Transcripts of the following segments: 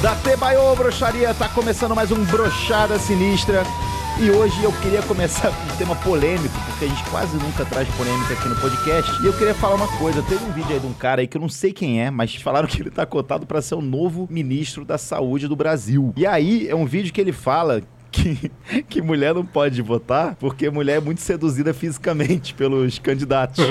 Debaiô Broxaria, tá começando mais um Brochada Sinistra. E hoje eu queria começar com um tema polêmico, porque a gente quase nunca traz polêmica aqui no podcast. E eu queria falar uma coisa: teve um vídeo aí de um cara aí que eu não sei quem é, mas falaram que ele tá cotado para ser o novo ministro da Saúde do Brasil. E aí é um vídeo que ele fala que, que mulher não pode votar porque mulher é muito seduzida fisicamente pelos candidatos.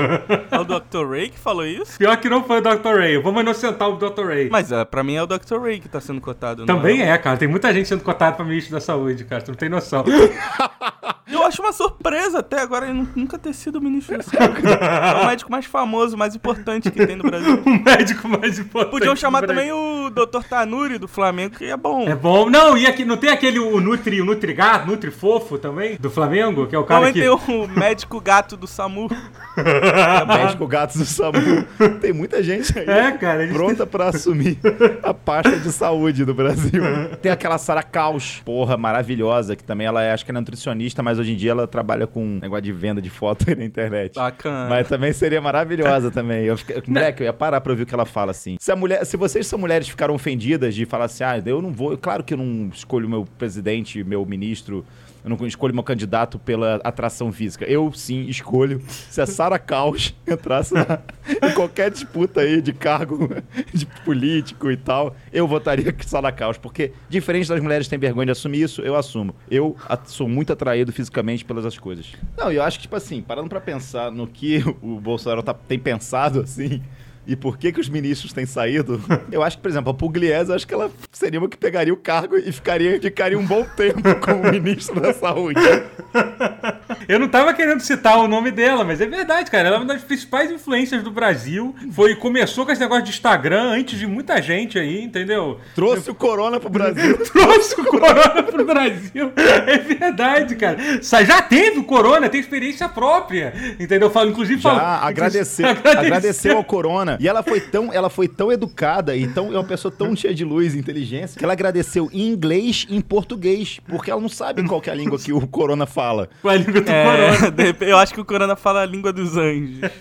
É o Dr. Ray que falou isso? Pior que não foi o Dr. Ray. Vamos inocentar o Dr. Ray. Mas uh, pra mim é o Dr. Ray que tá sendo cotado. Também é, cara. Tem muita gente sendo cotada pra ministro da saúde, cara. Tu não tem noção. Eu acho uma surpresa até agora ele nunca ter sido ministro da saúde. é o médico mais famoso, mais importante que tem no Brasil. o médico mais importante. Podiam chamar também o Dr. Tanuri do Flamengo, que é bom. É bom. Não, e aqui, não tem aquele o Nutri, o Nutri Gato, Nutri Fofo também, do Flamengo, que é o cara também que... tem o médico gato do SAMU. é médico gato do SAMU. Tem muita gente aí é, cara, pronta pra assumir a pasta de saúde do Brasil. Tem aquela Sara Caos, porra, maravilhosa, que também ela é, acho que é nutricionista, mas hoje em dia ela trabalha com negócio de venda de foto aí na internet. Bacana. Mas também seria maravilhosa também. Eu, moleque, eu ia parar pra ouvir o que ela fala assim. Se, a mulher, se vocês são mulheres ficaram ofendidas de falar assim, ah, eu não vou, claro que eu não escolho meu presidente, meu ministro, eu não escolho meu candidato pela atração física. Eu sim escolho. Se a Sara Caos entrasse na, em qualquer disputa aí de cargo de político e tal, eu votaria com Sara Caos. Porque, diferente das mulheres que têm vergonha de assumir isso, eu assumo. Eu sou muito atraído fisicamente pelas as coisas. Não, eu acho que, tipo assim, parando pra pensar no que o Bolsonaro tá, tem pensado, assim e por que que os ministros têm saído, eu acho que, por exemplo, a Pugliese, acho que ela seria uma que pegaria o cargo e ficaria, ficaria um bom tempo como ministro da Saúde. Eu não tava querendo citar o nome dela, mas é verdade, cara. Ela é uma das principais influências do Brasil. Foi, começou com esse negócio de Instagram antes de muita gente aí, entendeu? Trouxe o corona pro Brasil. Trouxe o corona pro Brasil. É verdade, cara. Já teve o corona, tem experiência própria, entendeu? Falo, inclusive, Já, falo, agradeceu, agradeceu ao corona. E ela foi tão, ela foi tão educada e tão, é uma pessoa tão cheia de luz e inteligência que ela agradeceu em inglês e em português, porque ela não sabe qual é a língua que o Corona fala. Qual é a língua do é, Corona? Eu acho que o Corona fala a língua dos anjos.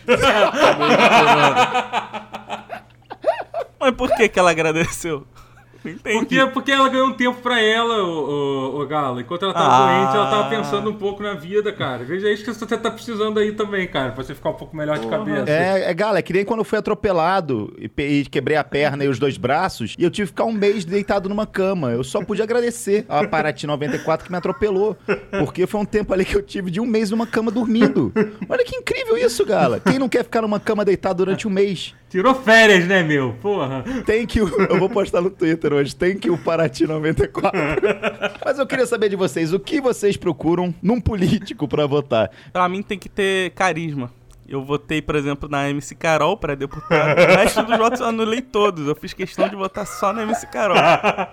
Mas por que que ela agradeceu? Entendi. Porque, porque ela ganhou um tempo pra ela, o, o, o Galo. Enquanto ela tava ah. doente, ela tava pensando um pouco na vida, cara. Veja isso que você tá precisando aí também, cara. Pra você ficar um pouco melhor de cabeça. É, é Galo, é que nem quando eu fui atropelado e, e, quebrei a perna e os dois braços, e eu tive que ficar um mês deitado numa cama. Eu só pude agradecer a Paraty 94 que me atropelou. Porque foi um tempo ali que eu tive de um mês numa cama dormindo. Olha que incrível isso, Gala. Quem não quer ficar numa cama deitado durante um mês? Tirou férias, né, meu? Porra. Tem que. Eu vou postar no Twitter hoje. Tem que o Paraty 94. Mas eu queria saber de vocês, o que vocês procuram num político para votar? Pra mim tem que ter carisma. Eu votei, por exemplo, na MC Carol para deputado. O resto dos votos eu anulei todos. Eu fiz questão de votar só na MC Carol.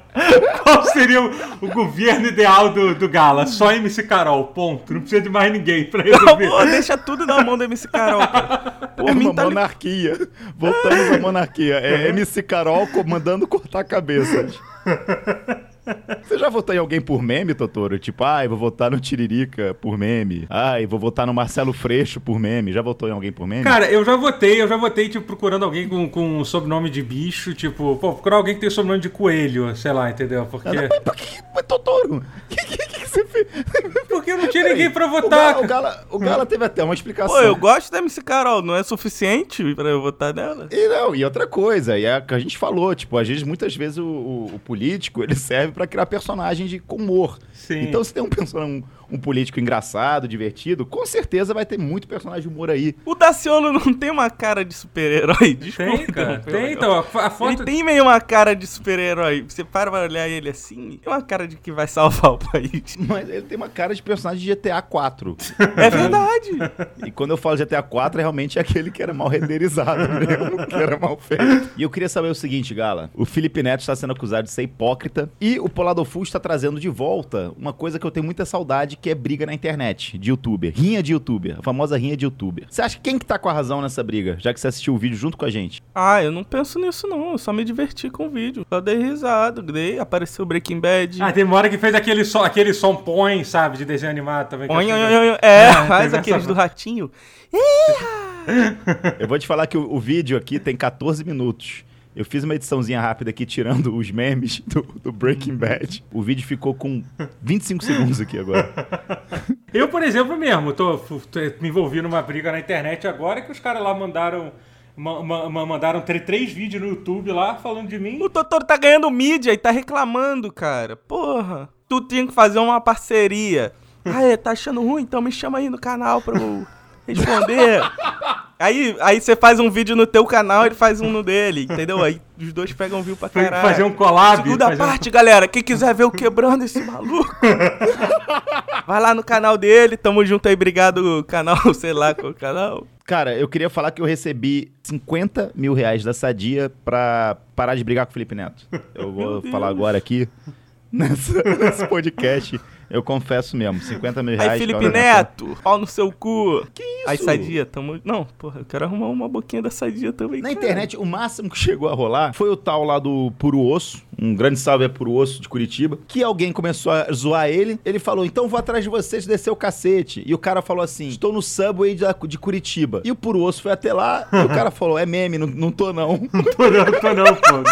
Qual seria o, o, governo ideal do, do Gala? Só MC Carol, ponto. Não precisa de mais ninguém pra resolver. Não, pô, deixa tudo na mão da MC Carol, cara. Por é uma tá monarquia. Li... Voltamos à monarquia. É MC Carol comandando cortar cabeças. Você já votou em alguém por meme, Totoro? Tipo, ai, vou votar no Tiririca por meme. Ai, vou votar no Marcelo Freixo por meme. Já votou em alguém por meme? Cara, eu já votei, eu já votei, tipo, procurando alguém com, com sobrenome de bicho, tipo, pô, procurar alguém que tem sobrenome de coelho, sei lá, entendeu? Porque. Mas, por que, mas, Totoro? Que, que, que você fez? Porque não tinha ninguém pra votar. O Gala, o Gala, o Gala teve até uma explicação. Pô, eu gosto da MC Carol, não é suficiente pra eu votar nela? E não, e outra coisa, e é a que a gente falou, tipo, às vezes, muitas vezes o, o, o político, ele serve pra criar personagem de humor. Sim. Então, se tem um, um, um político engraçado, divertido, com certeza vai ter muito personagem de humor aí. O Daciolo não tem uma cara de super-herói? Desculpa. Tem, cara. Tem, então. A, foto... Ele tem meio uma cara de super-herói. Você para pra olhar ele assim, tem uma cara de que vai salvar o país. Mas ele tem uma cara de personagem de GTA 4. É verdade. e quando eu falo GTA 4, é realmente aquele que era mal renderizado mesmo, que era mal feito. E eu queria saber o seguinte, Gala. O Felipe Neto está sendo acusado de ser hipócrita e o Poladofu está trazendo de volta uma coisa que eu tenho muita saudade, que é briga na internet, de youtuber. Rinha de youtuber, a famosa rinha de youtuber. Você acha que quem que tá com a razão nessa briga, já que você assistiu o vídeo junto com a gente? Ah, eu não penso nisso não, eu só me diverti com o vídeo. Só dei risada, dei, apareceu o Breaking Bad. Ah, tem uma hora que fez aquele som, aquele som põe, sabe, de desenho animado também. Põe, é, é, faz aqueles do ratinho. eu vou te falar que o, o vídeo aqui tem 14 minutos. Eu fiz uma ediçãozinha rápida aqui, tirando os memes do, do Breaking Bad. O vídeo ficou com 25 segundos aqui agora. Eu, por exemplo, mesmo, tô, tô- me envolvi numa briga na internet agora que os caras lá mandaram. ma- ma- ma- mandaram três vídeos no YouTube lá falando de mim. O Totoro tá ganhando mídia e tá reclamando, cara. Porra. Tu tinha que fazer uma parceria. Ah, é, tá achando ruim? Então me chama aí no canal pra eu responder. Aí, aí você faz um vídeo no teu canal, ele faz um no dele, entendeu? Aí os dois pegam view pra caralho. fazer um collab. Segunda fazer um- parte, galera. Quem quiser ver o quebrando esse maluco, vai lá no canal dele. Tamo junto aí, obrigado, canal, sei lá qual canal. Cara, eu queria falar que eu recebi 50 mil reais da Sadia pra parar de brigar com o Felipe Neto. Eu vou falar agora aqui, nessa- nesse podcast. Eu confesso mesmo, 50 mil reais. Aí, Felipe Neto, pau no seu cu. Que isso? Aí, Sadia, tamo. Não, porra, eu quero arrumar uma boquinha da Sadia também. Na cara. internet, o máximo que chegou a rolar foi o tal lá do Puro Osso, um grande salve é Puro Osso de Curitiba, que alguém começou a zoar ele. Ele falou: então vou atrás de vocês descer o cacete. E o cara falou assim: estou no subway de, de Curitiba. E o Puro Osso foi até lá e o cara falou: é meme, não, não tô não. Tô não, tô não, pô.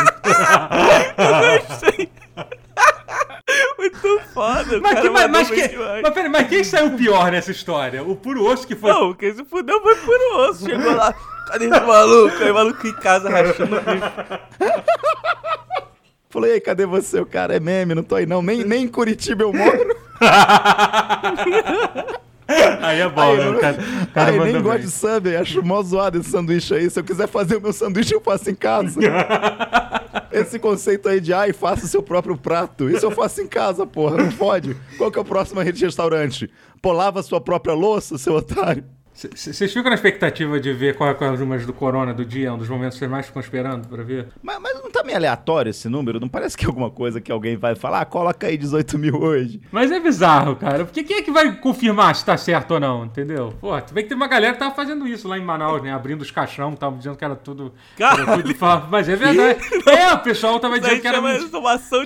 Sei. Muito foda, Mas, cara que, mas, mas, que, mas, peraí, mas quem saiu pior nessa história? O puro osso que foi. Não, quem se fudeu foi por osso. Chegou lá, cadê esse maluco? Aí o maluco em casa rachando o bico. Falei, cadê você? O cara é meme, não tô aí não. Nem, nem em Curitiba eu moro. Aí é bom, Aí, né? O cara, o cara Aí, nem gosto de subway, acho mó zoado esse sanduíche aí. Se eu quiser fazer o meu sanduíche, eu faço em casa. esse conceito aí de, ai, faça o seu próprio prato. Isso eu faço em casa, porra, não pode. Qual que é a próxima rede de restaurante? Pô, lava a sua própria louça, seu otário. Vocês ficam na expectativa de ver qual é qual é as números do Corona do dia? Um dos momentos que vocês mais ficam esperando pra ver? Mas, mas não tá meio aleatório esse número? Não parece que é alguma coisa que alguém vai falar, ah, coloca aí 18 mil hoje. Mas é bizarro, cara. Porque quem é que vai confirmar se tá certo ou não, entendeu? Pô, tu vê que tem uma galera que tava fazendo isso lá em Manaus, né? Abrindo os caixão, tava dizendo que era tudo. Era Caralho. tudo fa- Mas é verdade. É, o pessoal tava dizendo que era mentira.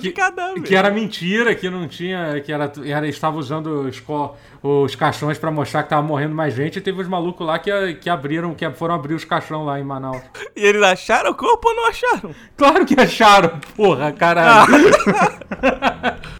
de Que, cadáver. que era mentira, que não tinha. Que era, era estava usando os, co- os caixões pra mostrar que tava morrendo mais gente. E teve os malucos lá que, que abriram, que foram abrir os caixão lá em Manaus. E eles acharam o corpo ou não acharam? Claro que acharam, porra, caralho.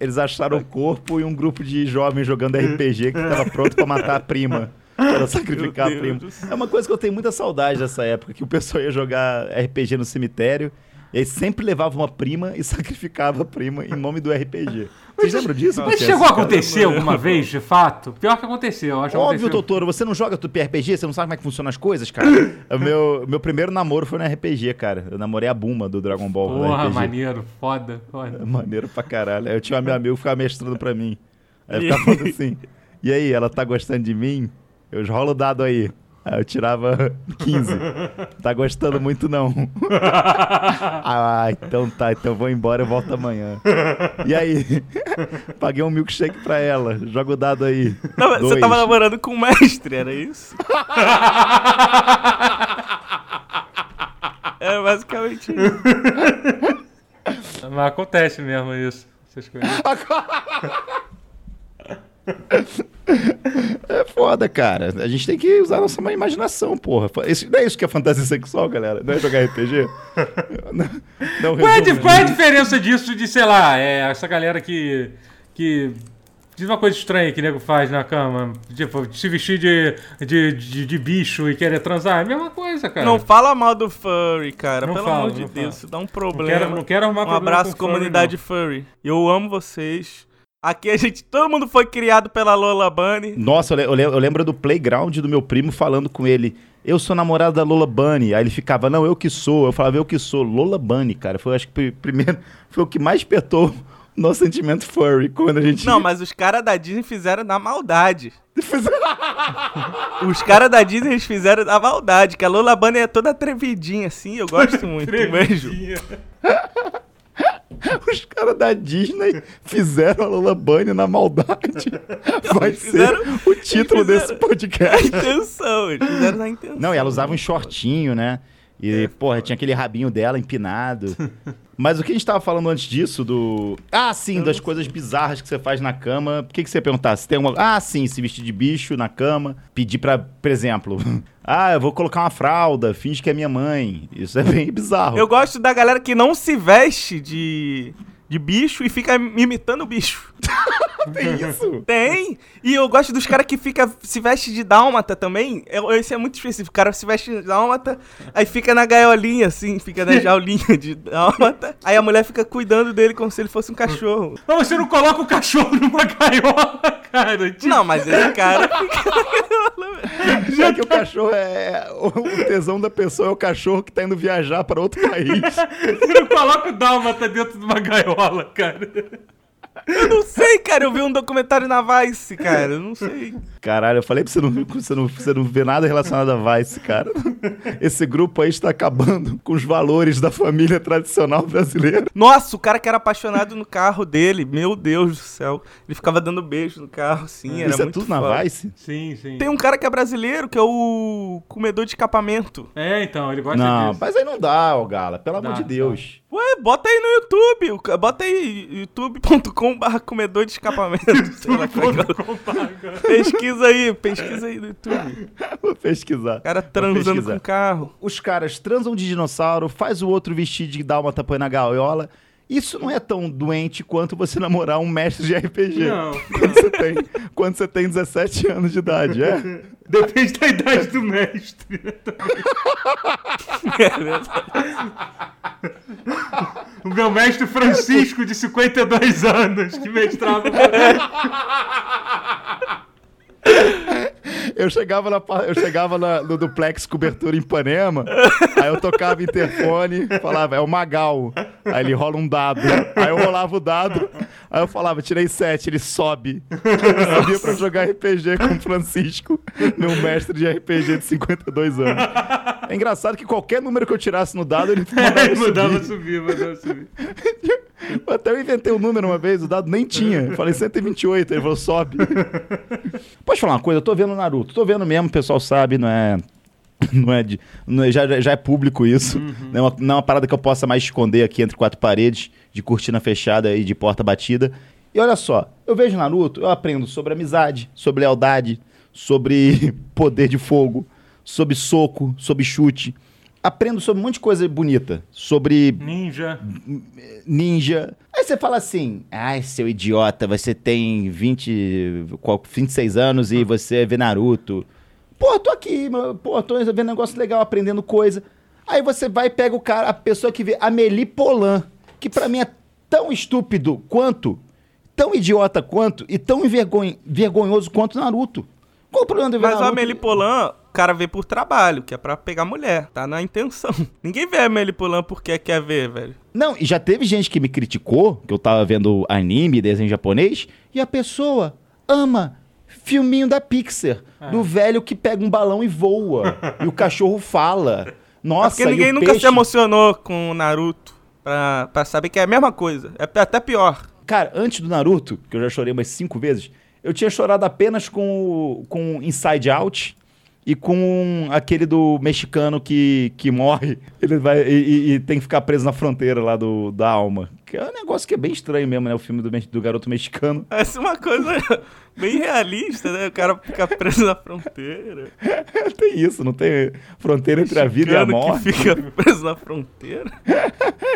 Eles acharam o corpo e um grupo de jovens jogando RPG que tava pronto pra matar a prima. Pra sacrificar a prima. É uma coisa que eu tenho muita saudade dessa época, que o pessoal ia jogar RPG no cemitério e aí sempre levava uma prima e sacrificava a prima em nome do RPG. Vocês lembram disso? Mas chegou a cara- acontecer alguma vez, de fato? Pior que aconteceu, eu acho Óbvio, aconteceu. Totoro, você não joga tudo RPG? Você não sabe como é que funcionam as coisas, cara? o meu, meu primeiro namoro foi no RPG, cara. Eu namorei a Buma do Dragon Ball Porra, maneiro, foda, foda. Maneiro pra caralho. Aí eu tinha um meu amigo que ficava mestrando pra mim. Aí eu ficava falando assim, e aí, ela tá gostando de mim? Eu rolo o dado aí. Aí eu tirava 15. Tá gostando muito não. ah, então tá, então eu vou embora, eu volto amanhã. E aí? Paguei um milkshake pra ela. Joga o dado aí. Não, você tava namorando com o mestre, era isso? é basicamente isso. Mas acontece mesmo isso. Essas coisas. É foda, cara. A gente tem que usar a nossa imaginação, porra. Isso, não é isso que é fantasia sexual, galera? Não é jogar RPG? não, não Qual, é, qual é a isso. diferença disso de, sei lá, é, essa galera que. que diz uma coisa estranha que o nego faz na cama. Tipo, se vestir de, de, de, de bicho e querer transar. É a mesma coisa, cara. Não fala mal do furry, cara. Não Pelo falo, amor de não Deus, falo. isso dá um Não problema. quero, não quero arrumar um problema abraço, com furry, comunidade furry. Eu amo vocês. Aqui a gente, todo mundo foi criado pela Lola Bunny. Nossa, eu, eu eu lembro do playground do meu primo falando com ele. Eu sou namorado da Lola Bunny. Aí ele ficava, não, eu que sou. Eu falava, eu que sou. Lola Bunny, cara. Foi, acho que, pri- primeiro, foi o que mais petou o nosso sentimento furry. Quando a gente. Não, mas os caras da Disney fizeram na maldade. Os caras da Disney eles fizeram na maldade, que a Lola Bunny é toda atrevidinha assim, eu gosto muito. Beijo. Os caras da Disney fizeram a Lola Bunny na maldade. Vai fizeram- ser o título desse podcast. intenção, eles fizeram na intenção. Não, e ela usava um shortinho, né? E, é, porra, tinha aquele rabinho dela empinado. Mas o que a gente tava falando antes disso, do. Ah, sim, das coisas bizarras que você faz na cama. Por que, que você perguntar? Se tem uma. Ah, sim, se vestir de bicho na cama. Pedir pra, por exemplo. Ah, eu vou colocar uma fralda, finge que é minha mãe. Isso é bem bizarro. Eu gosto da galera que não se veste de de bicho e fica imitando o bicho. Tem isso? Tem. E eu gosto dos caras que fica, se veste de dálmata também. Esse é muito específico. O cara se veste de dálmata, aí fica na gaiolinha, assim, fica na jaulinha de dálmata. Aí a mulher fica cuidando dele como se ele fosse um cachorro. Mas você não coloca o cachorro numa gaiola, cara. Tipo... Não, mas esse cara fica na gaiola. Já que o cachorro é. O tesão da pessoa é o cachorro que tá indo viajar para outro país. você não coloca o dálmata dentro de uma gaiola, cara. Eu não sei, cara. Eu vi um documentário na Vice, cara. Eu não sei. Caralho, eu falei pra você não, você não, você não ver nada relacionado a Vice, cara. Esse grupo aí está acabando com os valores da família tradicional brasileira. Nossa, o cara que era apaixonado no carro dele, meu Deus do céu. Ele ficava dando beijo no carro, assim. Era Isso é tudo foda. na Vice? Sim, sim. Tem um cara que é brasileiro, que é o comedor de escapamento. É, então, ele gosta não, disso. mas aí não dá, ô Gala. Pelo dá, amor de Deus. Ué, bota aí no YouTube. Bota aí youtube.com.br comedor de escapamento. É pesquisa aí, pesquisa aí no YouTube. Vou pesquisar. O cara transando com carro. Os caras transam de dinossauro, faz o outro vestir de dálmata põe na gaiola. Isso não é tão doente quanto você namorar um mestre de RPG. Não. Quando você tem, quando você tem 17 anos de idade, é? Depende da idade do mestre. é verdade. o meu mestre Francisco, de 52 anos, que mestrava. Eu chegava, na, eu chegava na, no duplex cobertura em Ipanema, aí eu tocava interfone, falava, é o Magal. Aí ele rola um dado. Aí eu rolava o dado, aí eu falava, tirei sete, ele sobe. Eu sabia pra jogar RPG com o Francisco, meu mestre de RPG de 52 anos. É engraçado que qualquer número que eu tirasse no dado, ele mandava, é, mandava subir. Mandava subir, Até eu inventei um número uma vez, o dado nem tinha. Eu falei 128, ele falou, sobe. Pode falar uma coisa, eu tô vendo Naruto. Tô vendo mesmo, o pessoal sabe, não é. Não é, de, não é já, já é público isso. Uhum. Não, é uma, não é uma parada que eu possa mais esconder aqui entre quatro paredes, de cortina fechada e de porta batida. E olha só, eu vejo Naruto, eu aprendo sobre amizade, sobre lealdade, sobre poder de fogo, sobre soco, sobre chute. Aprendo sobre um monte de coisa bonita. Sobre. Ninja. Ninja. Aí você fala assim: ai, seu idiota, você tem 20, 26 anos e você vê Naruto. Pô, tô aqui, pô, tô vendo negócio legal, aprendendo coisa. Aí você vai e pega o cara, a pessoa que vê Amelie Polan, que para mim é tão estúpido quanto, tão idiota quanto e tão envergonhoso quanto Naruto. Qual o problema de ver Mas Naruto? a Amelie Polan, o cara vê por trabalho, que é pra pegar mulher. Tá na intenção. Ninguém vê a Amelie Polan porque quer ver, velho. Não, e já teve gente que me criticou, que eu tava vendo anime, desenho japonês, e a pessoa ama filminho da Pixar, é. do velho que pega um balão e voa, e o cachorro fala. Nossa, Porque ninguém nunca peixe... se emocionou com o Naruto pra, pra saber que é a mesma coisa. É até pior. Cara, antes do Naruto, que eu já chorei umas cinco vezes, eu tinha chorado apenas com, com Inside Out e com aquele do mexicano que, que morre ele vai e, e, tem que ficar preso na fronteira lá do, da alma. Que é um negócio que é bem estranho mesmo, né? O filme do, do garoto mexicano. Essa é uma coisa bem realista, né? O cara fica preso na fronteira. tem isso, não tem fronteira entre a vida e a morte. que fica preso na fronteira.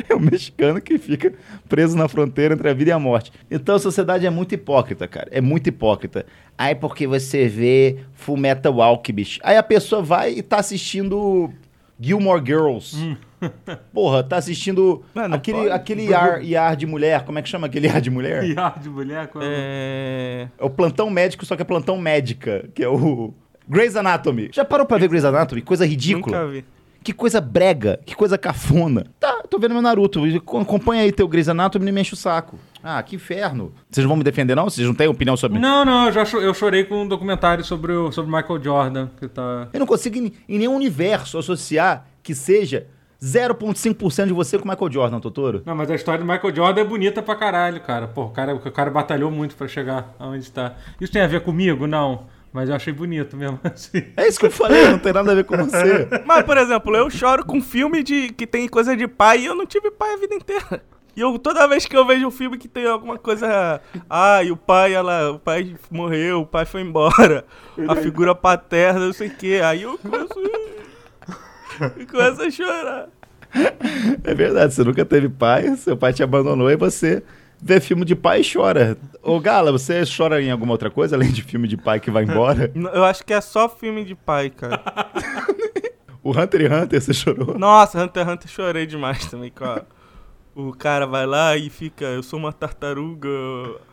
é o mexicano que fica preso na fronteira entre a vida e a morte. Então a sociedade é muito hipócrita, cara. É muito hipócrita. Aí porque você vê Full Metal Alchemist. Aí a pessoa vai e tá assistindo Gilmore Girls. Hum. Porra, tá assistindo Mano, aquele, aquele IAR, IAR de mulher. Como é que chama aquele IAR de mulher? IAR de mulher? Qual é... é o plantão médico, só que é plantão médica, que é o Grey's Anatomy. Já parou pra ver Grey's Anatomy? Coisa ridícula. Nunca vi. Que coisa brega, que coisa cafona. Tá, tô vendo meu Naruto. Acompanha aí teu Grey's Anatomy e me enche o saco. Ah, que inferno. Vocês não vão me defender, não? Vocês não têm opinião sobre Não, não, eu já eu chorei com um documentário sobre o sobre Michael Jordan. Que tá... Eu não consigo em, em nenhum universo associar que seja 0,5% de você com o Michael Jordan, Totoro. Não, mas a história do Michael Jordan é bonita pra caralho, cara. Pô, o cara, o cara batalhou muito pra chegar aonde está. Isso tem a ver comigo? Não. Mas eu achei bonito mesmo assim. É isso que eu falei, não tem nada a ver com você. Mas, por exemplo, eu choro com filme de que tem coisa de pai e eu não tive pai a vida inteira. E eu, toda vez que eu vejo um filme que tem alguma coisa. Ai, o pai, ela, o pai morreu, o pai foi embora. A figura paterna, não sei o quê. Aí eu começo. eu começo a chorar. É verdade, você nunca teve pai, seu pai te abandonou e você vê filme de pai e chora. Ô Gala, você chora em alguma outra coisa além de filme de pai que vai embora? Eu acho que é só filme de pai, cara. O Hunter x Hunter, você chorou? Nossa, Hunter x Hunter chorei demais também, cara. O cara vai lá e fica, eu sou uma tartaruga,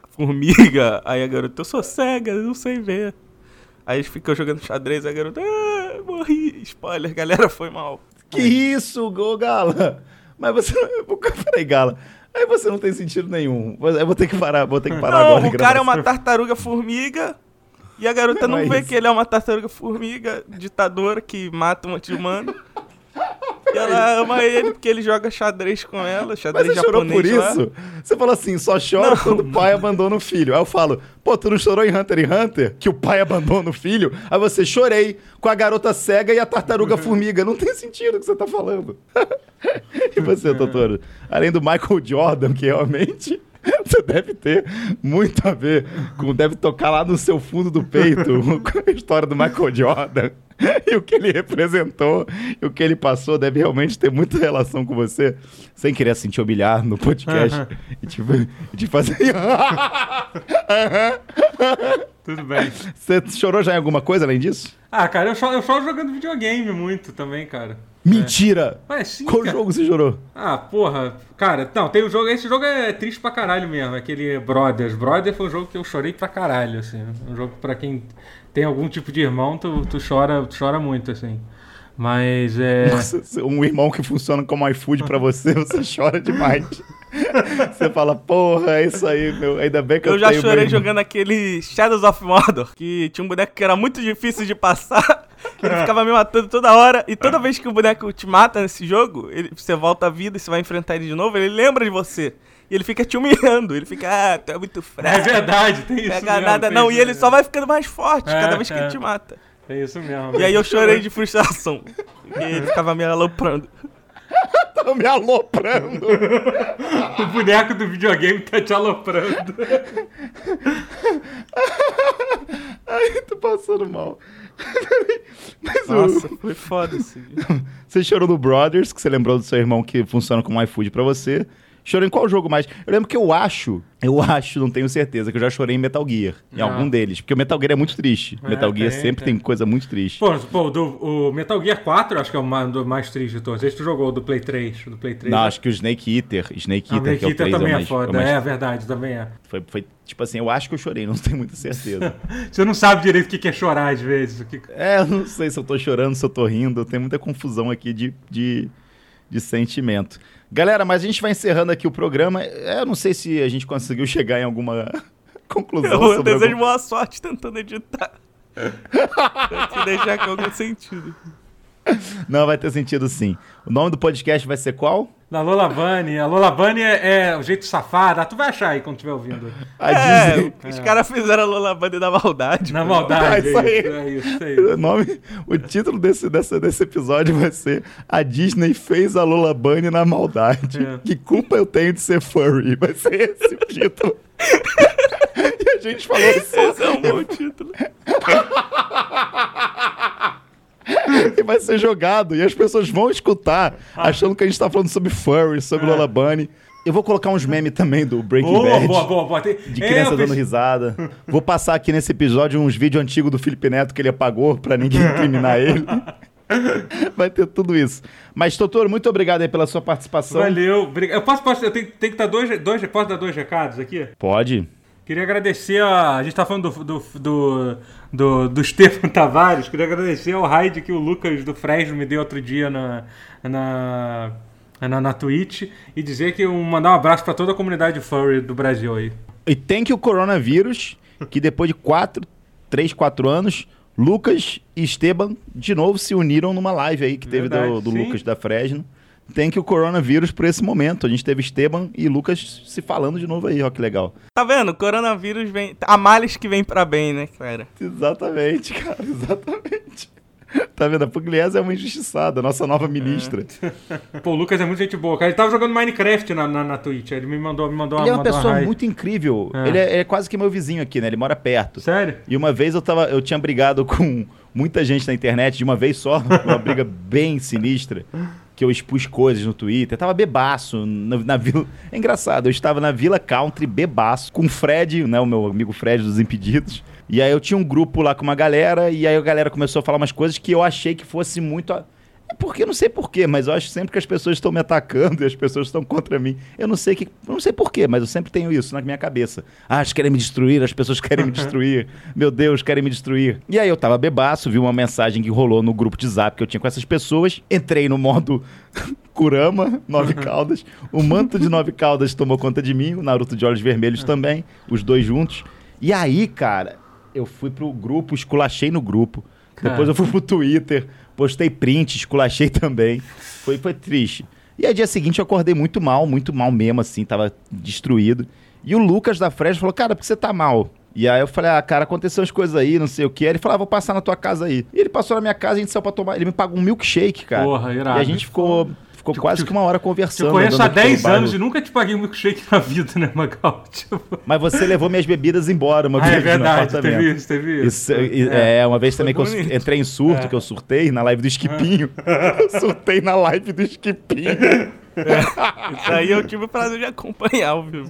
formiga. Aí a garota, eu sou cega, eu não sei ver. Aí eles ficam jogando xadrez, a garota, ah, morri. Spoiler, galera, foi mal. Que isso, ô Gala? Mas você. Peraí, Gala. Aí você não tem sentido nenhum. Eu vou ter que parar, vou ter que parar Não, agora. o cara é uma tartaruga formiga. E a garota não, Não é vê isso. que ele é uma tartaruga formiga ditadora que mata um monte de humano. E ela ama ele porque ele joga xadrez com ela, Mas xadrez você chorou japonês por lá. isso? Você falou assim, só chora Não. quando o pai abandona o filho. Aí eu falo, pô, tu não chorou em Hunter x Hunter? Que o pai abandona o filho? Aí você, chorei com a garota cega e a tartaruga formiga. Não tem sentido o que você tá falando. e você, doutor? Além do Michael Jordan, que realmente... Você deve ter muito a ver com. Deve tocar lá no seu fundo do peito com a história do Michael Jordan e o que ele representou e o que ele passou. Deve realmente ter muita relação com você, sem querer se sentir humilhar no podcast e, te, e te fazer. Tudo bem. Você chorou já em alguma coisa além disso? Ah, cara, eu choro, eu choro jogando videogame muito também, cara. Mentira! Mas sim, Qual cara. jogo você chorou? Ah, porra. Cara, não, tem o jogo. Esse jogo é triste pra caralho mesmo. Aquele Brothers. Brothers foi um jogo que eu chorei pra caralho, assim. Um jogo pra quem tem algum tipo de irmão, tu, tu chora, tu chora muito, assim. Mas é. Nossa, um irmão que funciona como iFood pra você, você chora demais. Você fala, porra, é isso aí, meu. Ainda bem que eu, Eu já chorei irmão. jogando aquele Shadows of Mordor, que tinha um boneco que era muito difícil de passar. Ele ficava me matando toda hora. E toda vez que o boneco te mata nesse jogo, ele, você volta à vida e você vai enfrentar ele de novo, ele lembra de você. E ele fica te humilhando. Ele fica, ah, tu é muito É fraco. verdade, tem isso Pega mesmo. nada, tem não. isso E ele mesmo. só vai ficando mais forte É, cada vez que é. ele te mata. É isso mesmo. E aí eu chorei de frustração. E ele ficava me aloprando. Tá me aloprando. O boneco do videogame tá te aloprando. Ai, tô passando mal. Mas o- Nossa, foi foda esse dia. Você chorou no Brothers, que você lembrou do seu irmão que funciona como iFood pra você. Chorou em qual jogo mais? Eu lembro que eu acho, eu acho, não tenho certeza, que eu já chorei em Metal Gear. Em Ah. algum deles. Porque o Metal Gear é muito triste. É, Metal Gear tem, sempre tem. tem. coisa muito triste. Pô, pô do, o Metal Gear 4, acho que é o mais, do mais triste de todos. Esse tu jogou do Play 3. o Do Play 3 não, né? acho que o Snake Eater, Snake Ah, Eater, o que é o Nikita 3, também é, é, mais, foda. é mais- É verdade, também é. foi, foi, tipo assim, eu acho que eu chorei, não tenho muita certeza. Você não sabe direito o que é chorar às vezes. O que... é, eu não sei se eu tô chorando, se eu tô rindo, tenho muita confusão aqui de, de, de sentimento. Galera, mas a gente vai encerrando aqui o programa. É, Eu não sei se a gente conseguiu chegar em alguma conclusão Eu sobre desejo algum- boa sorte tentando editar. Pra te deixar com algum sentido. Não, vai ter sentido sim. O nome do podcast vai ser qual? Da Lola Bunny. A Lola Bunny é, é o jeito safado. Ah, tu vai achar aí quando estiver ouvindo. A é, Disney. os caras fizeram a Lola Bunny da maldade. Na maldade. Ah, é, isso é isso, é isso. O, nome, o título desse, dessa, desse episódio vai ser A Disney fez a Lola Bunny na maldade. É. Que culpa eu tenho de ser furry? Vai ser esse o título. e a gente falou assim. Esse é um bom título. e vai ser jogado. E as pessoas vão escutar, achando que a gente tá falando sobre furry, sobre É. Lola Bunny. Eu vou colocar uns memes também do Breaking Boa, Bad. boa, boa, boa. Tem- De É, criança eu dando risada. Vou passar aqui nesse episódio uns vídeos antigos do Felipe Neto que ele apagou pra ninguém incriminar ele. Vai ter tudo isso. Mas, doutor, muito obrigado aí pela sua participação. Valeu. Eu posso, posso eu tenho, tenho que dar dois, dois, posso dar dois recados aqui? Pode. Queria agradecer a. A gente tá falando do, do, do, do, do Tavares. Queria agradecer ao raid que o Lucas do Fresno me deu outro dia na, na, na, na Twitch. E dizer que eu mandar um abraço pra toda a comunidade furry do Brasil aí. E tem que o coronavírus, que depois de quatro, três, quatro anos, Lucas e Esteban de novo se uniram numa live aí que teve Verdade, do, do. Lucas da Fresno. Tem que o coronavírus por esse momento. A gente teve Esteban e Lucas se falando de novo aí, ó, que legal. Tá vendo? O coronavírus vem. Há males que vem pra bem, né, cara? Exatamente, cara, exatamente. Tá vendo? A Pugliese é uma injustiçada, nossa nova ministra. Pô, o Lucas é muito gente boa, cara. Ele tava jogando Minecraft na, na, na Twitch. Ele me mandou, me mandou Ele é uma pessoa raid. muito incrível. É. Ele, é, ele é quase que meu vizinho aqui, né? Ele mora perto. Sério? E uma vez eu tava, eu tinha brigado com muita gente na internet de uma vez só, uma briga bem sinistra, que eu expus coisas no Twitter. Eu tava bebaço na, na vila. É engraçado, eu estava na Vila Country bebaço com o Fred, né, o meu amigo Fred dos Impedidos. E aí eu tinha um grupo lá com uma galera e aí a galera começou a falar umas coisas que eu achei que fosse muito a- porque eu não sei porquê, mas eu acho sempre que as pessoas estão me atacando e as pessoas estão contra mim. Eu não sei que, eu não sei porquê, mas eu sempre tenho isso na minha cabeça. Ah, elas querem me destruir, as pessoas querem me destruir. Meu Deus, querem me destruir. E aí eu tava bebaço, vi uma mensagem que rolou no grupo de Zap que eu tinha com essas pessoas, entrei no modo Kurama, Nove Caldas. O manto de Nove Caldas tomou conta de mim, o Naruto de Olhos Vermelhos também, os dois juntos. E aí, cara, eu fui pro grupo, esculachei no grupo. Depois Cara. eu fui pro Twitter, postei print, esculachei também. Foi, foi triste. E aí, dia seguinte, eu acordei muito mal, muito mal mesmo, assim, tava destruído. E o Lucas da Fresh falou, cara, por que você tá mal? E aí eu falei, ah, cara, aconteceu umas coisas aí, não sei o que. Ele falou, ah, vou passar na tua casa aí. E ele passou na minha casa, a gente saiu pra tomar. Ele me pagou um milkshake, cara. Porra, irado. E a gente ficou, ficou Te- quase te- que uma hora Te conversando. conheço andando há aqui pelo 10 bairro. anos e nunca te paguei um milkshake na vida, né, Magal? Tipo... Mas você levou minhas bebidas embora uma Ah, é vez no verdade, teve isso, teve isso. Isso, e- é, uma vez também que eu bonito. entrei em surto, É. que eu surtei na live do Esquipinho. eu surtei na live do Esquipinho. Isso aí eu tive o prazer de acompanhar, viu?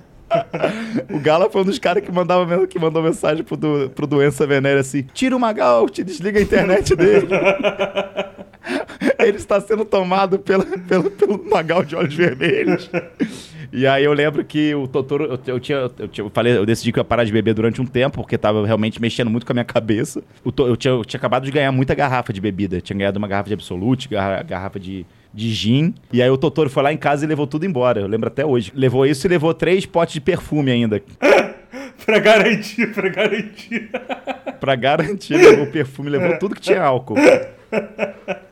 O Gala foi um dos caras que, mandava, que mandou mensagem pro, do, pro Doença Venérea assim: tira o Magal, te desliga a internet dele. Ele está sendo tomado pela, pelo, pelo Magal de olhos vermelhos. E aí eu lembro que o Totoro, eu, eu tinha, eu, tinha- eu falei, eu decidi que eu ia parar de beber durante um tempo, porque tava realmente mexendo muito com a minha cabeça. O eu, tinha, eu tinha acabado de ganhar muita garrafa de bebida. Tinha ganhado uma garrafa de Absolute, garra- garrafa de, de gin. E aí o Totoro foi lá em casa e levou tudo embora. Eu lembro até hoje. Levou isso e levou três potes de perfume ainda. pra garantir, pra garantir. Pra garantir, levou o perfume, levou tudo que tinha álcool.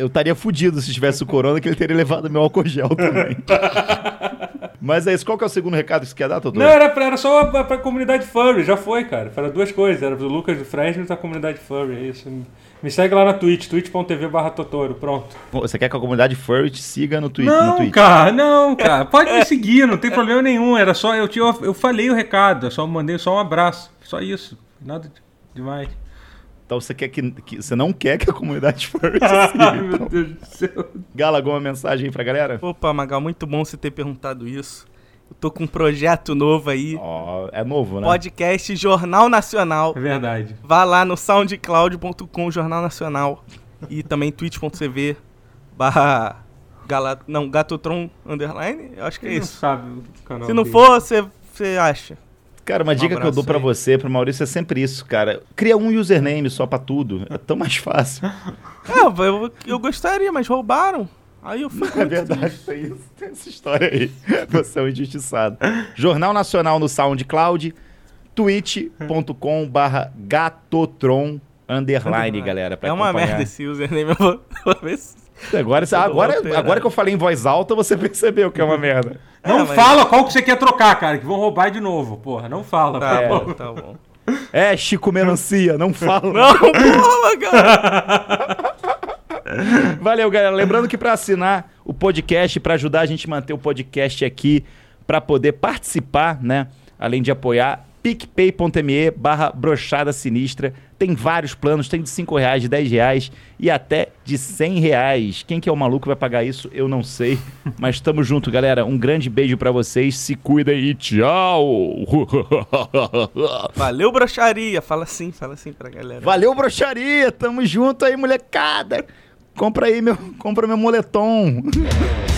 Eu estaria fudido se tivesse o corona, que ele teria levado meu álcool gel também. Mas é isso. Qual que é o segundo recado que você quer dar, Totoro? Não, era, pra, era só pra, pra comunidade furry, já foi, cara. Era duas coisas, era do Lucas do Fresno e da comunidade furry, é isso. Me segue lá na Twitch, twitch.tv barra Totoro, pronto. Você quer que a comunidade furry te siga no Twitter? no Não, Twitch? cara, não, cara. Pode me seguir, não tem problema nenhum. Era só, eu, tinha, eu falei o recado, eu só mandei só um abraço. Só isso. Nada de- demais. Então você quer que, que- Você não quer que a comunidade furry te Ai, siga. meu Então. Deus do céu. Gala, alguma mensagem aí pra galera? Opa, Magal, muito bom você ter perguntado isso. Eu tô com um projeto novo aí. Ó, é novo, né? Podcast Jornal Nacional. É verdade. Vá lá no soundcloud.com Jornal Nacional e também twitch.tv barra Gala... não, Gatotron Underline, eu acho que é Quem não isso. sabe o canal Se não dele? for, você você acha. Cara, uma dica que eu dou pra aí. você, pro Maurício, é sempre isso, cara. Cria um username só pra tudo. É tão mais fácil. É, eu, eu gostaria, mas roubaram. Aí eu fico É verdade, tem, isso, tem essa história aí. Você é um injustiçado. Jornal Nacional no SoundCloud, twitch.com barra gatotron underline, galera. pra É uma acompanhar. merda esse username. Eu vou, vou ver se... Agora, agora, agora que eu falei em voz alta, você percebeu que é uma merda. Não É, mas- fala qual que você quer trocar, cara, que vão roubar de novo, porra. Não fala, Tá por bom, tá bom. É, Chico Melancia, não fala. Não, porra, cara. Valeu, galera. Lembrando que para assinar o podcast, para ajudar a gente a manter o podcast aqui, para poder participar, né? Além de apoiar, picpay.me barra brochada sinistra. Tem vários planos, tem de 5 reais, de 10 reais e até de 100 reais. Quem que é o maluco que vai pagar isso, eu não sei. Mas tamo junto, galera. Um grande beijo para vocês. Se cuidem e tchau! Valeu, broxaria. Fala assim, fala assim pra galera. Valeu, broxaria! Tamo junto aí, molecada! Compra aí meu, compra meu moletom.